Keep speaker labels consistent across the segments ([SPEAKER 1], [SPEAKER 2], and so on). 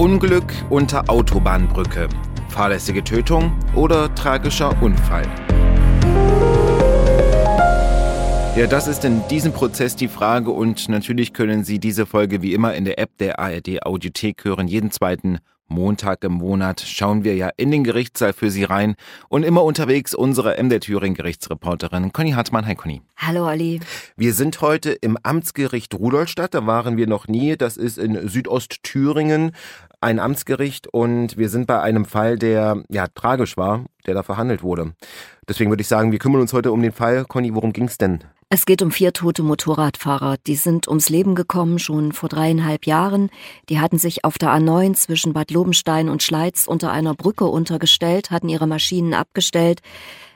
[SPEAKER 1] Unglück unter Autobahnbrücke, fahrlässige Tötung oder tragischer Unfall. Ja, das ist in diesem Prozess die Frage und natürlich können Sie diese Folge wie immer in der App der ARD Audiothek hören. Jeden zweiten Montag im Monat schauen wir ja in den Gerichtssaal für Sie rein und immer unterwegs unsere MD Thüringen Gerichtsreporterin Conny Hartmann. Hi Conny.
[SPEAKER 2] Hallo Ali.
[SPEAKER 1] Wir sind heute im Amtsgericht Rudolstadt, da waren wir noch nie. Das ist in Südostthüringen ein Amtsgericht und wir sind bei einem Fall, der ja tragisch war, der da verhandelt wurde. Deswegen würde ich sagen, wir kümmern uns heute um den Fall. Conny, worum ging es denn?
[SPEAKER 2] Es geht um vier tote Motorradfahrer. Die sind ums Leben gekommen schon vor dreieinhalb Jahren. Die hatten sich auf der A9 zwischen Bad Lobenstein und Schleiz unter einer Brücke untergestellt, hatten ihre Maschinen abgestellt,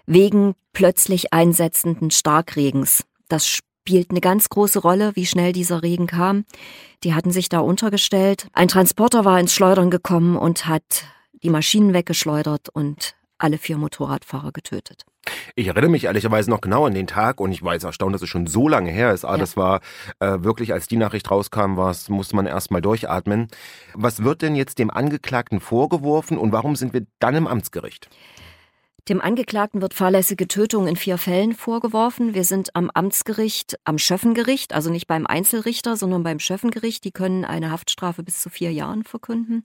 [SPEAKER 2] wegen plötzlich einsetzenden Starkregens. Das spielt eine ganz große Rolle, wie schnell dieser Regen kam. Die hatten sich da untergestellt. Ein Transporter war ins Schleudern gekommen und hat die Maschinen weggeschleudert und alle vier Motorradfahrer getötet.
[SPEAKER 1] Ich erinnere mich ehrlicherweise noch genau an den Tag und ich war jetzt erstaunt, dass es schon so lange her ist. Ah, ja. das war äh, wirklich, als die Nachricht rauskam, war's, musste man erst mal durchatmen. Was wird denn jetzt dem Angeklagten vorgeworfen und warum sind wir dann im Amtsgericht?
[SPEAKER 2] Dem Angeklagten wird fahrlässige Tötung in vier Fällen vorgeworfen. Wir sind am Amtsgericht, am Schöffengericht, also nicht beim Einzelrichter, sondern beim Schöffengericht. Die können eine Haftstrafe bis zu vier Jahren verkünden.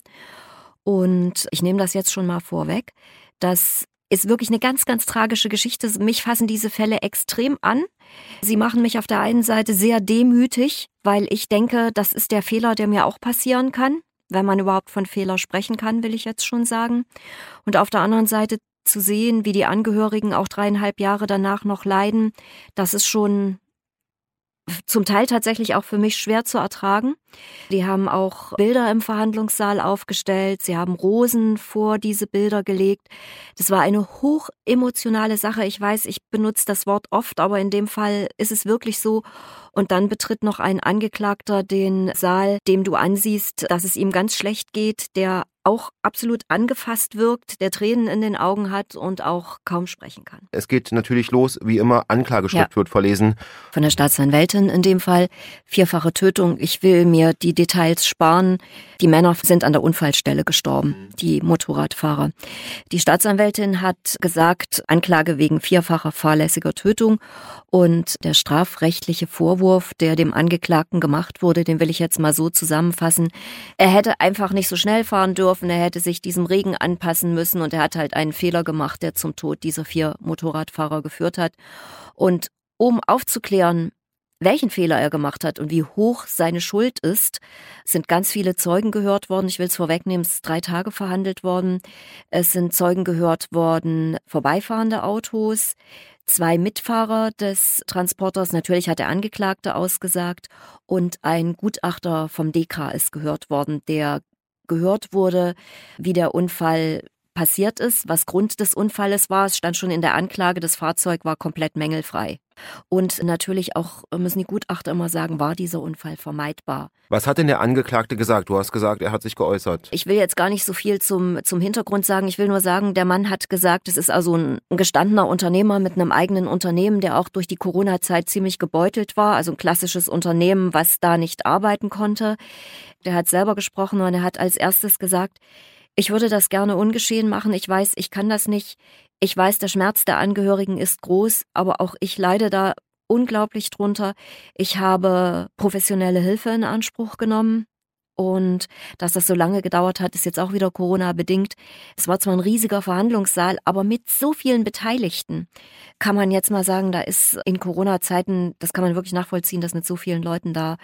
[SPEAKER 2] Und ich nehme das jetzt schon mal vorweg. Das ist wirklich eine ganz, ganz tragische Geschichte. Mich fassen diese Fälle extrem an. Sie machen mich auf der einen Seite sehr demütig, weil ich denke, das ist der Fehler, der mir auch passieren kann. Wenn man überhaupt von Fehler sprechen kann, will ich jetzt schon sagen. Und auf der anderen Seite zu sehen, wie die Angehörigen auch dreieinhalb Jahre danach noch leiden, das ist schon zum Teil tatsächlich auch für mich schwer zu ertragen. Die haben auch Bilder im Verhandlungssaal aufgestellt, sie haben Rosen vor diese Bilder gelegt. Das war eine hoch emotionale Sache. Ich weiß, ich benutze das Wort oft, aber in dem Fall ist es wirklich so. Und dann betritt noch ein Angeklagter den Saal, dem du ansiehst, dass es ihm ganz schlecht geht, der auch absolut angefasst wirkt, der Tränen in den Augen hat und auch kaum sprechen kann.
[SPEAKER 1] Es geht natürlich los, wie immer, Anklageschrift ja. wird verlesen.
[SPEAKER 2] Von der Staatsanwältin in dem Fall. Vierfache Tötung. Ich will mir die Details sparen. Die Männer sind an der Unfallstelle gestorben, mhm. die Motorradfahrer. Die Staatsanwältin hat gesagt, Anklage wegen vierfacher fahrlässiger Tötung und der strafrechtliche Vorwurf, der dem Angeklagten gemacht wurde, den will ich jetzt mal so zusammenfassen. Er hätte einfach nicht so schnell fahren dürfen, er hätte sich diesem Regen anpassen müssen und er hat halt einen Fehler gemacht, der zum Tod dieser vier Motorradfahrer geführt hat. Und um aufzuklären, welchen Fehler er gemacht hat und wie hoch seine Schuld ist, sind ganz viele Zeugen gehört worden. Ich will es vorwegnehmen, es ist drei Tage verhandelt worden. Es sind Zeugen gehört worden, vorbeifahrende Autos, zwei Mitfahrer des Transporters, natürlich hat der Angeklagte ausgesagt, und ein Gutachter vom DK ist gehört worden, der gehört wurde, wie der Unfall passiert ist, was Grund des Unfalles war. Es stand schon in der Anklage, das Fahrzeug war komplett mängelfrei. Und natürlich auch müssen die Gutachter immer sagen, war dieser Unfall vermeidbar.
[SPEAKER 1] Was hat denn der Angeklagte gesagt? Du hast gesagt, er hat sich geäußert.
[SPEAKER 2] Ich will jetzt gar nicht so viel zum, zum Hintergrund sagen. Ich will nur sagen, der Mann hat gesagt, es ist also ein, ein gestandener Unternehmer mit einem eigenen Unternehmen, der auch durch die Corona-Zeit ziemlich gebeutelt war. Also ein klassisches Unternehmen, was da nicht arbeiten konnte. Der hat selber gesprochen und er hat als erstes gesagt, ich würde das gerne ungeschehen machen. Ich weiß, ich kann das nicht. Ich weiß, der Schmerz der Angehörigen ist groß, aber auch ich leide da unglaublich drunter. Ich habe professionelle Hilfe in Anspruch genommen. Und dass das so lange gedauert hat, ist jetzt auch wieder Corona bedingt. Es war zwar ein riesiger Verhandlungssaal, aber mit so vielen Beteiligten kann man jetzt mal sagen, da ist in Corona-Zeiten, das kann man wirklich nachvollziehen, dass mit so vielen Leuten da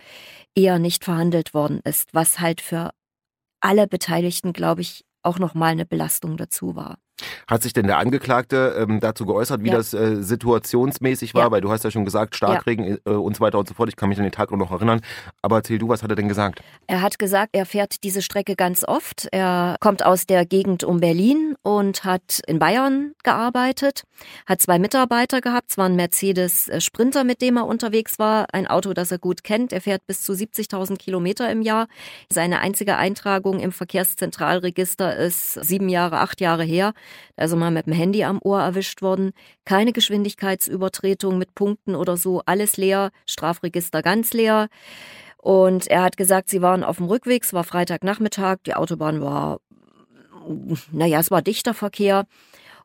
[SPEAKER 2] eher nicht verhandelt worden ist, was halt für alle Beteiligten, glaube ich, auch nochmal eine Belastung dazu war.
[SPEAKER 1] Hat sich denn der Angeklagte ähm, dazu geäußert, wie ja. das äh, situationsmäßig war? Ja. Weil du hast ja schon gesagt, Starkregen ja. äh, und so weiter und so fort. Ich kann mich an den Tag noch erinnern. Aber erzähl du, was hat er denn gesagt?
[SPEAKER 2] Er hat gesagt, er fährt diese Strecke ganz oft. Er kommt aus der Gegend um Berlin und hat in Bayern gearbeitet, hat zwei Mitarbeiter gehabt. Es war ein Mercedes äh, Sprinter, mit dem er unterwegs war. Ein Auto, das er gut kennt. Er fährt bis zu 70.000 Kilometer im Jahr. Seine einzige Eintragung im Verkehrszentralregister ist sieben Jahre, acht Jahre her also mal mit dem Handy am Ohr erwischt worden. Keine Geschwindigkeitsübertretung mit Punkten oder so, alles leer, Strafregister ganz leer. Und er hat gesagt, sie waren auf dem Rückweg, es war Freitagnachmittag, die Autobahn war, naja, es war dichter Verkehr.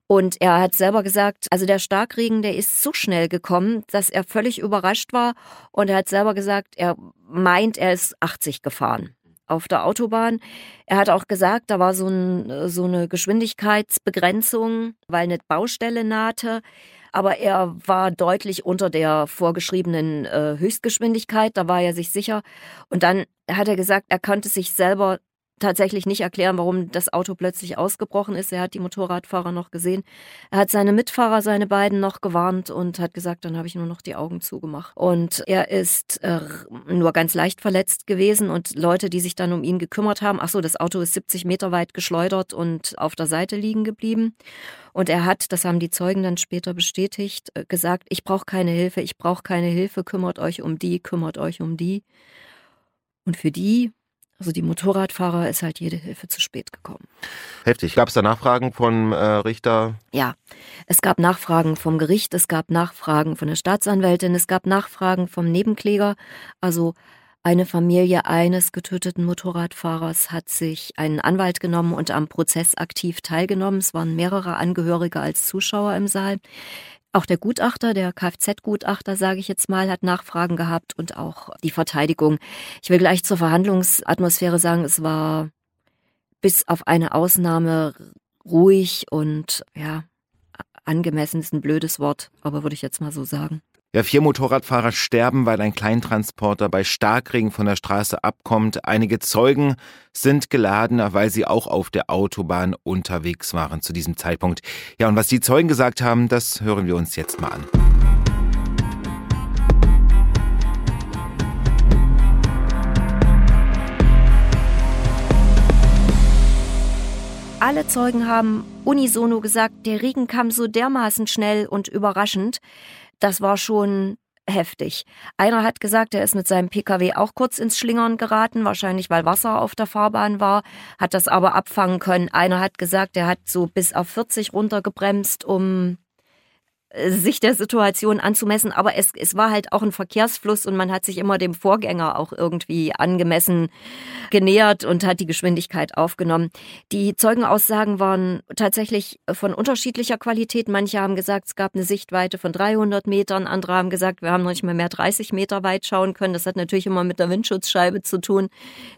[SPEAKER 2] Und er hat selber gesagt, also der Starkregen, der ist so schnell gekommen, dass er völlig überrascht war. Und er hat selber gesagt, er meint, er ist 80 gefahren auf der Autobahn. Er hat auch gesagt, da war so, ein, so eine Geschwindigkeitsbegrenzung, weil eine Baustelle nahte. Aber er war deutlich unter der vorgeschriebenen äh, Höchstgeschwindigkeit, da war er sich sicher. Und dann hat er gesagt, er konnte sich selber tatsächlich nicht erklären, warum das Auto plötzlich ausgebrochen ist. Er hat die Motorradfahrer noch gesehen. Er hat seine Mitfahrer, seine beiden noch gewarnt und hat gesagt, dann habe ich nur noch die Augen zugemacht. Und er ist äh, nur ganz leicht verletzt gewesen und Leute, die sich dann um ihn gekümmert haben, ach so, das Auto ist 70 Meter weit geschleudert und auf der Seite liegen geblieben. Und er hat, das haben die Zeugen dann später bestätigt, äh, gesagt, ich brauche keine Hilfe, ich brauche keine Hilfe, kümmert euch um die, kümmert euch um die. Und für die also die Motorradfahrer ist halt jede Hilfe zu spät gekommen.
[SPEAKER 1] Heftig. Gab es da Nachfragen vom äh, Richter?
[SPEAKER 2] Ja, es gab Nachfragen vom Gericht, es gab Nachfragen von der Staatsanwältin, es gab Nachfragen vom Nebenkläger. Also eine Familie eines getöteten Motorradfahrers hat sich einen Anwalt genommen und am Prozess aktiv teilgenommen. Es waren mehrere Angehörige als Zuschauer im Saal. Auch der Gutachter, der Kfz-Gutachter, sage ich jetzt mal, hat Nachfragen gehabt und auch die Verteidigung. Ich will gleich zur Verhandlungsatmosphäre sagen, es war bis auf eine Ausnahme ruhig und ja, angemessen ist ein blödes Wort, aber würde ich jetzt mal so sagen.
[SPEAKER 1] Ja, vier Motorradfahrer sterben, weil ein Kleintransporter bei Starkregen von der Straße abkommt. Einige Zeugen sind geladen, weil sie auch auf der Autobahn unterwegs waren zu diesem Zeitpunkt. Ja, und was die Zeugen gesagt haben, das hören wir uns jetzt mal an.
[SPEAKER 2] Alle Zeugen haben unisono gesagt, der Regen kam so dermaßen schnell und überraschend, das war schon heftig. Einer hat gesagt, er ist mit seinem Pkw auch kurz ins Schlingern geraten, wahrscheinlich weil Wasser auf der Fahrbahn war, hat das aber abfangen können. Einer hat gesagt, er hat so bis auf 40 runtergebremst, um sich der Situation anzumessen, aber es, es war halt auch ein Verkehrsfluss und man hat sich immer dem Vorgänger auch irgendwie angemessen genähert und hat die Geschwindigkeit aufgenommen. Die Zeugenaussagen waren tatsächlich von unterschiedlicher Qualität. Manche haben gesagt, es gab eine Sichtweite von 300 Metern, andere haben gesagt, wir haben noch nicht mehr mehr 30 Meter weit schauen können. Das hat natürlich immer mit der Windschutzscheibe zu tun,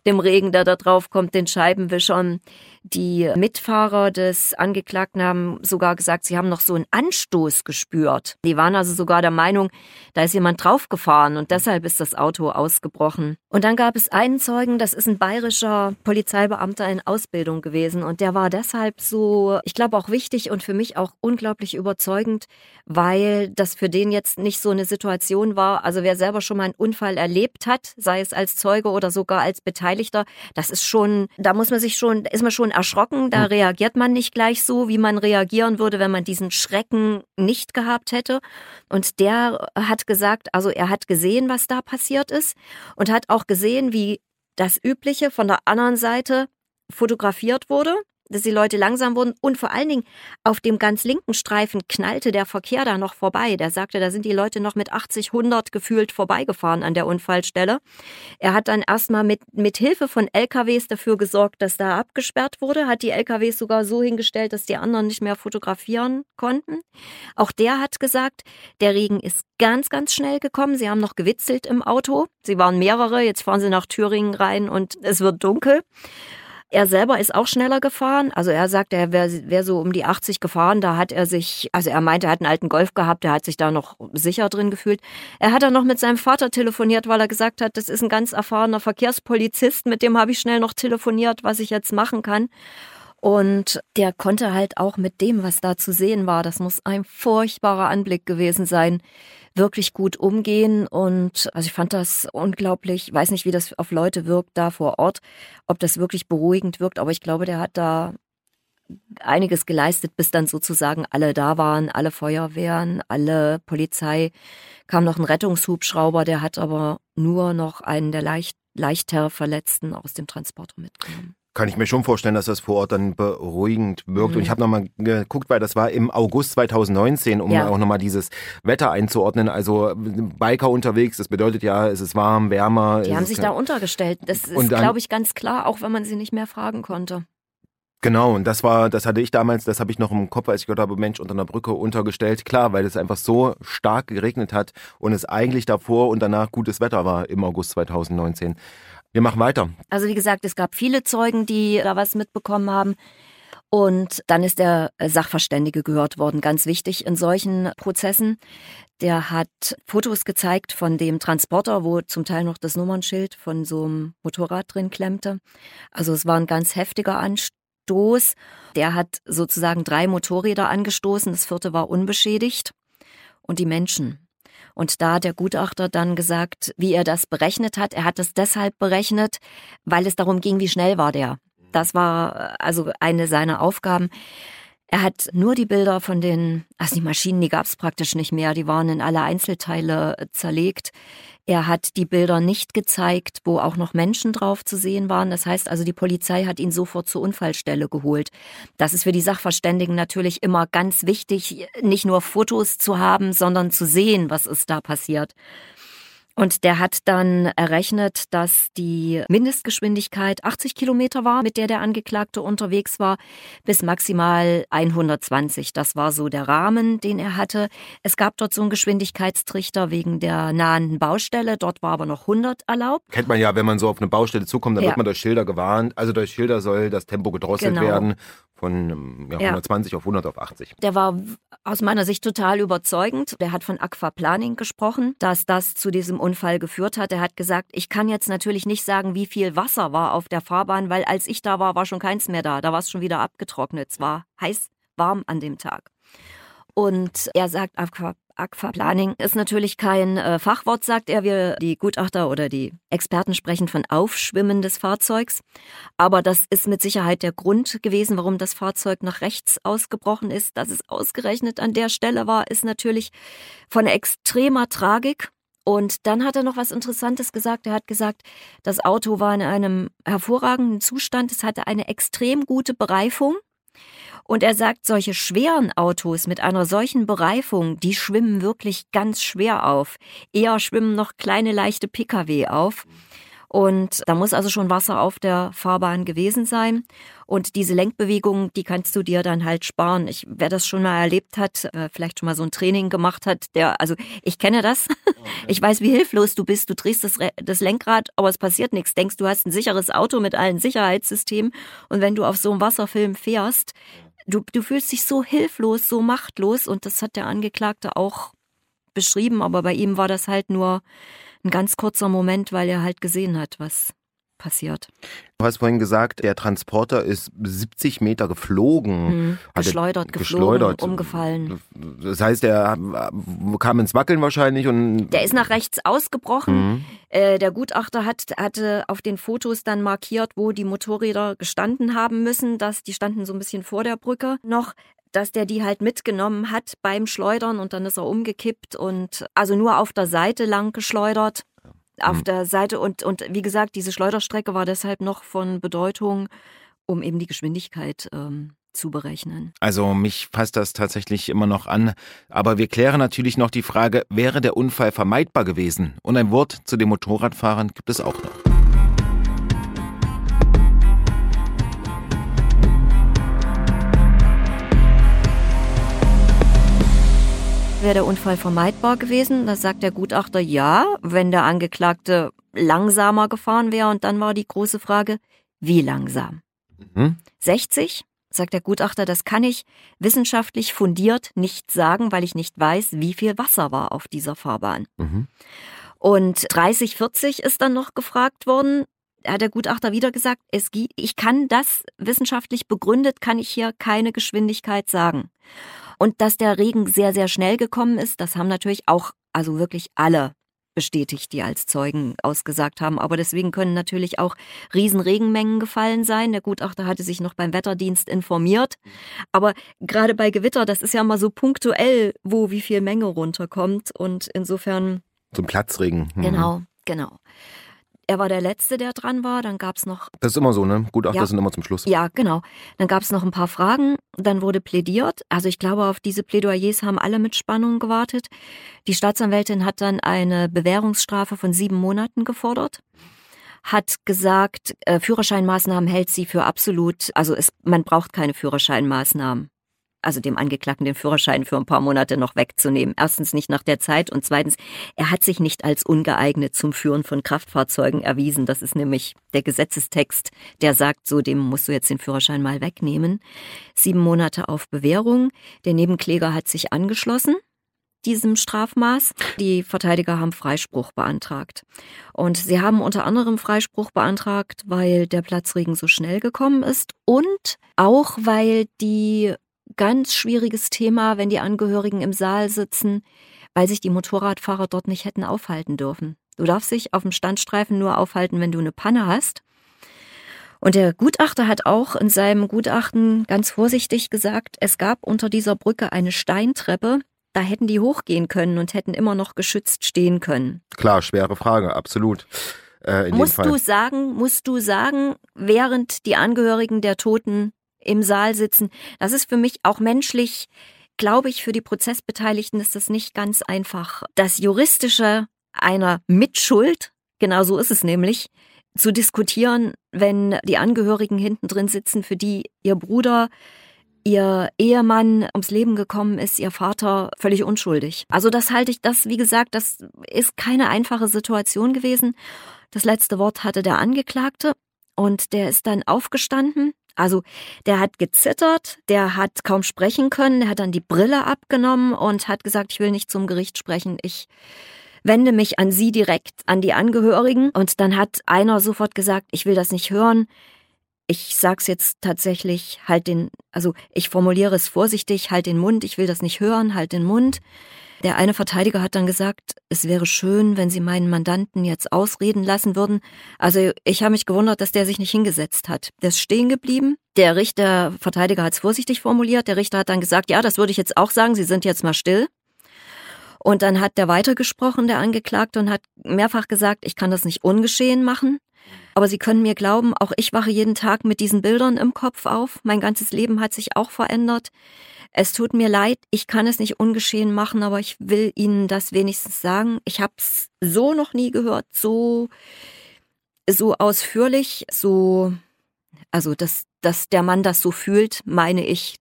[SPEAKER 2] dem Regen, der da drauf kommt, den Scheibenwischern. Die Mitfahrer des Angeklagten haben sogar gesagt, sie haben noch so einen Anstoß gespürt. Die waren also sogar der Meinung, da ist jemand draufgefahren und deshalb ist das Auto ausgebrochen. Und dann gab es einen Zeugen, das ist ein bayerischer Polizeibeamter in Ausbildung gewesen und der war deshalb so, ich glaube auch wichtig und für mich auch unglaublich überzeugend, weil das für den jetzt nicht so eine Situation war. Also wer selber schon mal einen Unfall erlebt hat, sei es als Zeuge oder sogar als Beteiligter, das ist schon, da muss man sich schon, ist man schon erschrocken, da hm. reagiert man nicht gleich so, wie man reagieren würde, wenn man diesen Schrecken nicht gehabt hätte. Und der hat gesagt, also er hat gesehen, was da passiert ist und hat auch gesehen, wie das Übliche von der anderen Seite fotografiert wurde dass die Leute langsam wurden und vor allen Dingen auf dem ganz linken Streifen knallte der Verkehr da noch vorbei. Der sagte, da sind die Leute noch mit 80, 100 gefühlt vorbeigefahren an der Unfallstelle. Er hat dann erstmal mit, mit Hilfe von LKWs dafür gesorgt, dass da abgesperrt wurde, hat die LKWs sogar so hingestellt, dass die anderen nicht mehr fotografieren konnten. Auch der hat gesagt, der Regen ist ganz, ganz schnell gekommen. Sie haben noch gewitzelt im Auto. Sie waren mehrere. Jetzt fahren sie nach Thüringen rein und es wird dunkel. Er selber ist auch schneller gefahren. Also er sagt, er wäre wär so um die 80 gefahren. Da hat er sich, also er meinte, er hat einen alten Golf gehabt, der hat sich da noch sicher drin gefühlt. Er hat dann noch mit seinem Vater telefoniert, weil er gesagt hat, das ist ein ganz erfahrener Verkehrspolizist, mit dem habe ich schnell noch telefoniert, was ich jetzt machen kann. Und der konnte halt auch mit dem, was da zu sehen war, das muss ein furchtbarer Anblick gewesen sein, wirklich gut umgehen. Und also ich fand das unglaublich, weiß nicht, wie das auf Leute wirkt da vor Ort, ob das wirklich beruhigend wirkt, aber ich glaube, der hat da einiges geleistet, bis dann sozusagen alle da waren, alle Feuerwehren, alle Polizei. Kam noch ein Rettungshubschrauber, der hat aber nur noch einen der leicht, leichter Verletzten aus dem Transporter mitgenommen.
[SPEAKER 1] Kann ich mir schon vorstellen, dass das vor Ort dann beruhigend wirkt. Mhm. Und ich habe nochmal geguckt, weil das war im August 2019, um ja. auch nochmal dieses Wetter einzuordnen. Also Biker unterwegs, das bedeutet ja, es ist warm, wärmer.
[SPEAKER 2] Die haben sich da untergestellt. Das ist, glaube ich, ganz klar, auch wenn man sie nicht mehr fragen konnte.
[SPEAKER 1] Genau, und das war, das hatte ich damals, das habe ich noch im Kopf, als ich gehört habe, Mensch, unter einer Brücke untergestellt. Klar, weil es einfach so stark geregnet hat und es eigentlich davor und danach gutes Wetter war im August 2019. Wir machen weiter.
[SPEAKER 2] Also wie gesagt, es gab viele Zeugen, die da was mitbekommen haben. Und dann ist der Sachverständige gehört worden, ganz wichtig in solchen Prozessen. Der hat Fotos gezeigt von dem Transporter, wo zum Teil noch das Nummernschild von so einem Motorrad drin klemmte. Also es war ein ganz heftiger Anstieg. Stoß. Der hat sozusagen drei Motorräder angestoßen, das vierte war unbeschädigt. Und die Menschen. Und da hat der Gutachter dann gesagt, wie er das berechnet hat. Er hat es deshalb berechnet, weil es darum ging, wie schnell war der. Das war also eine seiner Aufgaben. Er hat nur die Bilder von den, also die Maschinen, die gab es praktisch nicht mehr, die waren in alle Einzelteile zerlegt. Er hat die Bilder nicht gezeigt, wo auch noch Menschen drauf zu sehen waren. Das heißt also, die Polizei hat ihn sofort zur Unfallstelle geholt. Das ist für die Sachverständigen natürlich immer ganz wichtig, nicht nur Fotos zu haben, sondern zu sehen, was ist da passiert. Und der hat dann errechnet, dass die Mindestgeschwindigkeit 80 Kilometer war, mit der der Angeklagte unterwegs war, bis maximal 120. Das war so der Rahmen, den er hatte. Es gab dort so einen Geschwindigkeitstrichter wegen der nahen Baustelle. Dort war aber noch 100 erlaubt.
[SPEAKER 1] Kennt man ja, wenn man so auf eine Baustelle zukommt, dann ja. wird man durch Schilder gewarnt. Also durch Schilder soll das Tempo gedrosselt genau. werden von ähm, ja, 120 ja. auf 100 auf 80.
[SPEAKER 2] Der war aus meiner Sicht total überzeugend. Der hat von Aquaplaning gesprochen, dass das zu diesem Unfall geführt hat. Er hat gesagt, ich kann jetzt natürlich nicht sagen, wie viel Wasser war auf der Fahrbahn, weil als ich da war, war schon keins mehr da. Da war es schon wieder abgetrocknet. Es war heiß, warm an dem Tag. Und er sagt, Aqua, Aquaplaning ist natürlich kein äh, Fachwort, sagt er. Wir, die Gutachter oder die Experten sprechen von Aufschwimmen des Fahrzeugs. Aber das ist mit Sicherheit der Grund gewesen, warum das Fahrzeug nach rechts ausgebrochen ist. Dass es ausgerechnet an der Stelle war, ist natürlich von extremer Tragik. Und dann hat er noch was Interessantes gesagt. Er hat gesagt, das Auto war in einem hervorragenden Zustand. Es hatte eine extrem gute Bereifung. Und er sagt, solche schweren Autos mit einer solchen Bereifung, die schwimmen wirklich ganz schwer auf. Eher schwimmen noch kleine leichte Pkw auf. Und da muss also schon Wasser auf der Fahrbahn gewesen sein. Und diese Lenkbewegung, die kannst du dir dann halt sparen. Ich, wer das schon mal erlebt hat, äh, vielleicht schon mal so ein Training gemacht hat, der, also ich kenne das. Ich weiß, wie hilflos du bist. Du drehst das, das Lenkrad, aber es passiert nichts. Denkst, du hast ein sicheres Auto mit allen Sicherheitssystemen. Und wenn du auf so einem Wasserfilm fährst, du, du fühlst dich so hilflos, so machtlos und das hat der Angeklagte auch beschrieben, aber bei ihm war das halt nur ein ganz kurzer Moment, weil er halt gesehen hat, was passiert.
[SPEAKER 1] Du hast vorhin gesagt, der Transporter ist 70 Meter geflogen.
[SPEAKER 2] Mhm. Geschleudert, geflogen, geschleudert. umgefallen.
[SPEAKER 1] Das heißt, er kam ins Wackeln wahrscheinlich und.
[SPEAKER 2] Der ist nach rechts ausgebrochen. Mhm. Äh, der Gutachter hat, hatte auf den Fotos dann markiert, wo die Motorräder gestanden haben müssen. Das, die standen so ein bisschen vor der Brücke noch dass der die halt mitgenommen hat beim Schleudern und dann ist er umgekippt und also nur auf der Seite lang geschleudert auf mhm. der Seite. Und, und wie gesagt, diese Schleuderstrecke war deshalb noch von Bedeutung, um eben die Geschwindigkeit ähm, zu berechnen.
[SPEAKER 1] Also mich fasst das tatsächlich immer noch an. Aber wir klären natürlich noch die Frage, wäre der Unfall vermeidbar gewesen? Und ein Wort zu den Motorradfahrern gibt es auch noch.
[SPEAKER 2] Wäre der Unfall vermeidbar gewesen. Da sagt der Gutachter ja, wenn der Angeklagte langsamer gefahren wäre. Und dann war die große Frage, wie langsam? Mhm. 60? Sagt der Gutachter, das kann ich wissenschaftlich fundiert nicht sagen, weil ich nicht weiß, wie viel Wasser war auf dieser Fahrbahn. Mhm. Und 30, 40 ist dann noch gefragt worden. Da hat der Gutachter wieder gesagt, es ich kann das wissenschaftlich begründet, kann ich hier keine Geschwindigkeit sagen. Und dass der Regen sehr, sehr schnell gekommen ist, das haben natürlich auch, also wirklich alle bestätigt, die als Zeugen ausgesagt haben. Aber deswegen können natürlich auch Riesenregenmengen gefallen sein. Der Gutachter hatte sich noch beim Wetterdienst informiert. Aber gerade bei Gewitter, das ist ja mal so punktuell, wo wie viel Menge runterkommt. Und insofern.
[SPEAKER 1] Zum Platzregen.
[SPEAKER 2] Mhm. Genau, genau. Er war der Letzte, der dran war. Dann gab es noch.
[SPEAKER 1] Das ist immer so, ne? Gutachter ja. sind immer zum Schluss.
[SPEAKER 2] Ja, genau. Dann gab es noch ein paar Fragen. Dann wurde plädiert. Also ich glaube, auf diese Plädoyers haben alle mit Spannung gewartet. Die Staatsanwältin hat dann eine Bewährungsstrafe von sieben Monaten gefordert hat gesagt, äh, Führerscheinmaßnahmen hält sie für absolut, also es, man braucht keine Führerscheinmaßnahmen also dem Angeklagten den Führerschein für ein paar Monate noch wegzunehmen. Erstens nicht nach der Zeit und zweitens, er hat sich nicht als ungeeignet zum Führen von Kraftfahrzeugen erwiesen. Das ist nämlich der Gesetzestext, der sagt, so dem musst du jetzt den Führerschein mal wegnehmen. Sieben Monate auf Bewährung. Der Nebenkläger hat sich angeschlossen diesem Strafmaß. Die Verteidiger haben Freispruch beantragt. Und sie haben unter anderem Freispruch beantragt, weil der Platzregen so schnell gekommen ist und auch weil die ganz schwieriges Thema, wenn die Angehörigen im Saal sitzen, weil sich die Motorradfahrer dort nicht hätten aufhalten dürfen. Du darfst dich auf dem Standstreifen nur aufhalten, wenn du eine Panne hast. Und der Gutachter hat auch in seinem Gutachten ganz vorsichtig gesagt, es gab unter dieser Brücke eine Steintreppe, da hätten die hochgehen können und hätten immer noch geschützt stehen können.
[SPEAKER 1] Klar, schwere Frage, absolut.
[SPEAKER 2] Äh, musst du sagen, musst du sagen, während die Angehörigen der Toten im Saal sitzen. Das ist für mich auch menschlich, glaube ich, für die Prozessbeteiligten ist das nicht ganz einfach. Das Juristische einer Mitschuld, genau so ist es nämlich, zu diskutieren, wenn die Angehörigen hinten drin sitzen, für die ihr Bruder ihr Ehemann ums Leben gekommen ist, ihr Vater völlig unschuldig. Also das halte ich, das, wie gesagt, das ist keine einfache Situation gewesen. Das letzte Wort hatte der Angeklagte und der ist dann aufgestanden also der hat gezittert, der hat kaum sprechen können, der hat dann die Brille abgenommen und hat gesagt, ich will nicht zum Gericht sprechen, ich wende mich an Sie direkt, an die Angehörigen. Und dann hat einer sofort gesagt, ich will das nicht hören. Ich sag's jetzt tatsächlich, halt den, also ich formuliere es vorsichtig, halt den Mund, ich will das nicht hören, halt den Mund. Der eine Verteidiger hat dann gesagt, es wäre schön, wenn Sie meinen Mandanten jetzt ausreden lassen würden. Also ich habe mich gewundert, dass der sich nicht hingesetzt hat. Der ist stehen geblieben. Der Richter, Verteidiger hat es vorsichtig formuliert. Der Richter hat dann gesagt, ja, das würde ich jetzt auch sagen, Sie sind jetzt mal still. Und dann hat der weitergesprochen, der Angeklagte, und hat mehrfach gesagt, ich kann das nicht ungeschehen machen. Aber Sie können mir glauben, auch ich wache jeden Tag mit diesen Bildern im Kopf auf. Mein ganzes Leben hat sich auch verändert. Es tut mir leid, ich kann es nicht ungeschehen machen, aber ich will Ihnen das wenigstens sagen. Ich habe es so noch nie gehört, so so ausführlich, so also dass dass der Mann das so fühlt, meine ich,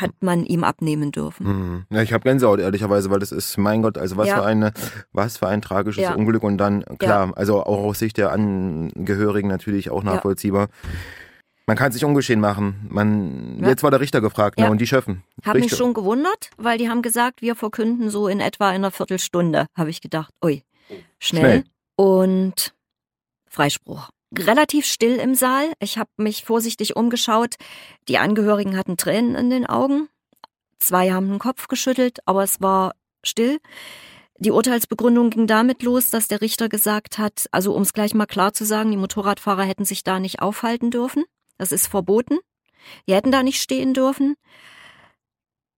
[SPEAKER 2] hat man ihm abnehmen dürfen.
[SPEAKER 1] Mhm. Ja, ich habe Gänsehaut ehrlicherweise, weil das ist, mein Gott, also was ja. für eine, was für ein tragisches ja. Unglück und dann klar, ja. also auch aus Sicht der Angehörigen natürlich auch nachvollziehbar. Man kann sich ungeschehen machen. Man, ja. Jetzt war der Richter gefragt ne, und die Schöffen.
[SPEAKER 2] Hab mich schon gewundert, weil die haben gesagt, wir verkünden so in etwa einer Viertelstunde. Habe ich gedacht, ui, schnell. schnell. Und Freispruch. Relativ still im Saal. Ich habe mich vorsichtig umgeschaut. Die Angehörigen hatten Tränen in den Augen. Zwei haben den Kopf geschüttelt, aber es war still. Die Urteilsbegründung ging damit los, dass der Richter gesagt hat, also um es gleich mal klar zu sagen, die Motorradfahrer hätten sich da nicht aufhalten dürfen. Das ist verboten. Wir hätten da nicht stehen dürfen.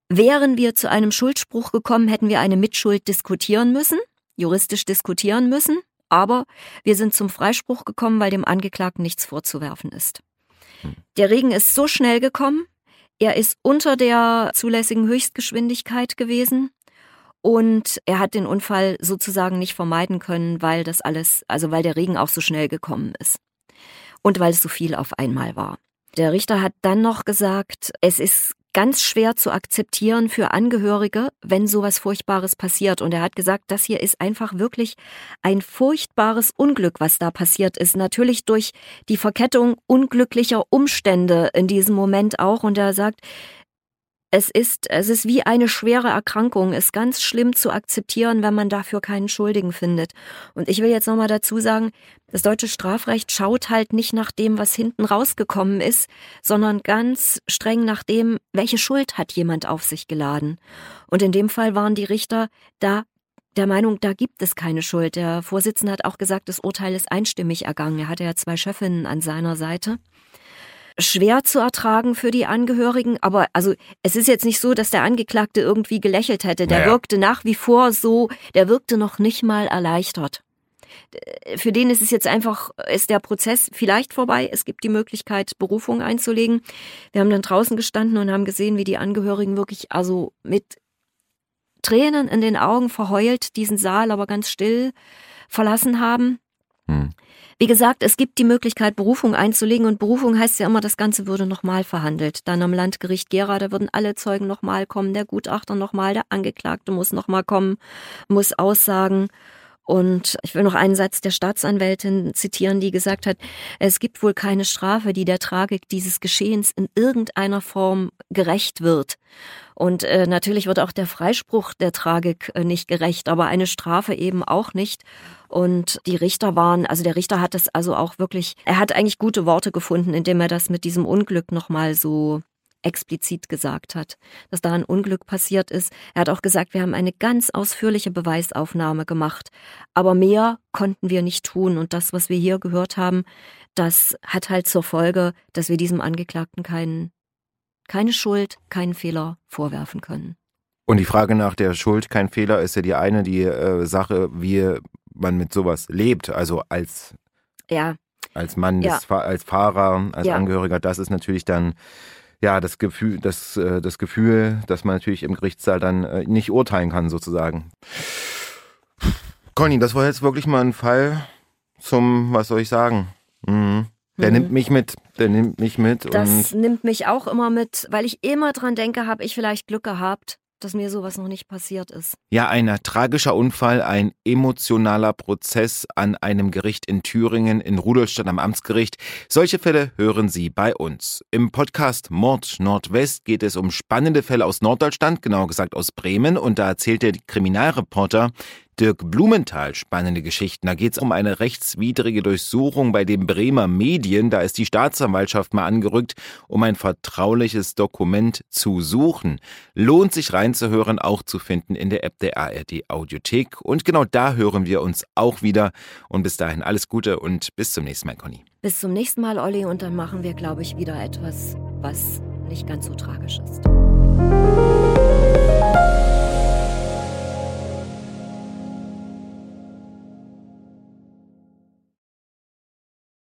[SPEAKER 2] Wären wir zu einem Schuldspruch gekommen, hätten wir eine Mitschuld diskutieren müssen, juristisch diskutieren müssen, aber wir sind zum Freispruch gekommen, weil dem Angeklagten nichts vorzuwerfen ist. Hm. Der Regen ist so schnell gekommen, er ist unter der zulässigen Höchstgeschwindigkeit gewesen und er hat den Unfall sozusagen nicht vermeiden können, weil das alles, also weil der Regen auch so schnell gekommen ist und weil es so viel auf einmal war. Der Richter hat dann noch gesagt, es ist ganz schwer zu akzeptieren für Angehörige, wenn sowas Furchtbares passiert. Und er hat gesagt, das hier ist einfach wirklich ein furchtbares Unglück, was da passiert ist. Natürlich durch die Verkettung unglücklicher Umstände in diesem Moment auch. Und er sagt, es ist, es ist wie eine schwere Erkrankung, ist ganz schlimm zu akzeptieren, wenn man dafür keinen Schuldigen findet. Und ich will jetzt nochmal dazu sagen, das deutsche Strafrecht schaut halt nicht nach dem, was hinten rausgekommen ist, sondern ganz streng nach dem, welche Schuld hat jemand auf sich geladen. Und in dem Fall waren die Richter da der Meinung, da gibt es keine Schuld. Der Vorsitzende hat auch gesagt, das Urteil ist einstimmig ergangen. Er hatte ja zwei Chefinnen an seiner Seite schwer zu ertragen für die Angehörigen. Aber also es ist jetzt nicht so, dass der Angeklagte irgendwie gelächelt hätte. Der naja. wirkte nach wie vor so, der wirkte noch nicht mal erleichtert. für den ist es jetzt einfach, ist der Prozess vielleicht vorbei. Es gibt die Möglichkeit, Berufung einzulegen. Wir haben dann draußen gestanden und haben gesehen, wie die Angehörigen wirklich also mit Tränen in den Augen verheult diesen Saal aber ganz still verlassen haben. Hm. Wie gesagt, es gibt die Möglichkeit, Berufung einzulegen und Berufung heißt ja immer, das Ganze würde nochmal verhandelt. Dann am Landgericht Gera, da würden alle Zeugen nochmal kommen, der Gutachter nochmal, der Angeklagte muss nochmal kommen, muss aussagen. Und ich will noch einen Satz der Staatsanwältin zitieren, die gesagt hat, es gibt wohl keine Strafe, die der Tragik dieses Geschehens in irgendeiner Form gerecht wird. Und äh, natürlich wird auch der Freispruch der Tragik äh, nicht gerecht, aber eine Strafe eben auch nicht. Und die Richter waren, also der Richter hat das also auch wirklich, er hat eigentlich gute Worte gefunden, indem er das mit diesem Unglück nochmal so explizit gesagt hat, dass da ein Unglück passiert ist. Er hat auch gesagt, wir haben eine ganz ausführliche Beweisaufnahme gemacht, aber mehr konnten wir nicht tun. Und das, was wir hier gehört haben, das hat halt zur Folge, dass wir diesem Angeklagten keinen, keine Schuld, keinen Fehler vorwerfen können.
[SPEAKER 1] Und die Frage nach der Schuld, kein Fehler, ist ja die eine, die äh, Sache, wie man mit sowas lebt, also als,
[SPEAKER 2] ja.
[SPEAKER 1] als Mann, ja. des, als Fahrer, als ja. Angehöriger, das ist natürlich dann ja das Gefühl, das, äh, das Gefühl, dass man natürlich im Gerichtssaal dann äh, nicht urteilen kann, sozusagen. Conny, das war jetzt wirklich mal ein Fall zum, was soll ich sagen? Mhm. Der mhm. nimmt mich mit, der nimmt mich mit.
[SPEAKER 2] Das nimmt mich auch immer mit, weil ich immer dran denke, habe ich vielleicht Glück gehabt dass mir sowas noch nicht passiert ist.
[SPEAKER 1] Ja, ein tragischer Unfall, ein emotionaler Prozess an einem Gericht in Thüringen, in Rudolstadt am Amtsgericht. Solche Fälle hören Sie bei uns. Im Podcast Mord Nordwest geht es um spannende Fälle aus Norddeutschland, genauer gesagt aus Bremen. Und da erzählt der Kriminalreporter Dirk Blumenthal spannende Geschichten. Da geht es um eine rechtswidrige Durchsuchung bei den Bremer Medien. Da ist die Staatsanwaltschaft mal angerückt, um ein vertrauliches Dokument zu suchen. Lohnt sich reinzuhören, auch zu finden in der App der ARD Audiothek. Und genau da hören wir uns auch wieder. Und bis dahin alles Gute und bis zum nächsten Mal, Conny.
[SPEAKER 2] Bis zum nächsten Mal, Olli. Und dann machen wir, glaube ich, wieder etwas, was nicht ganz so tragisch ist.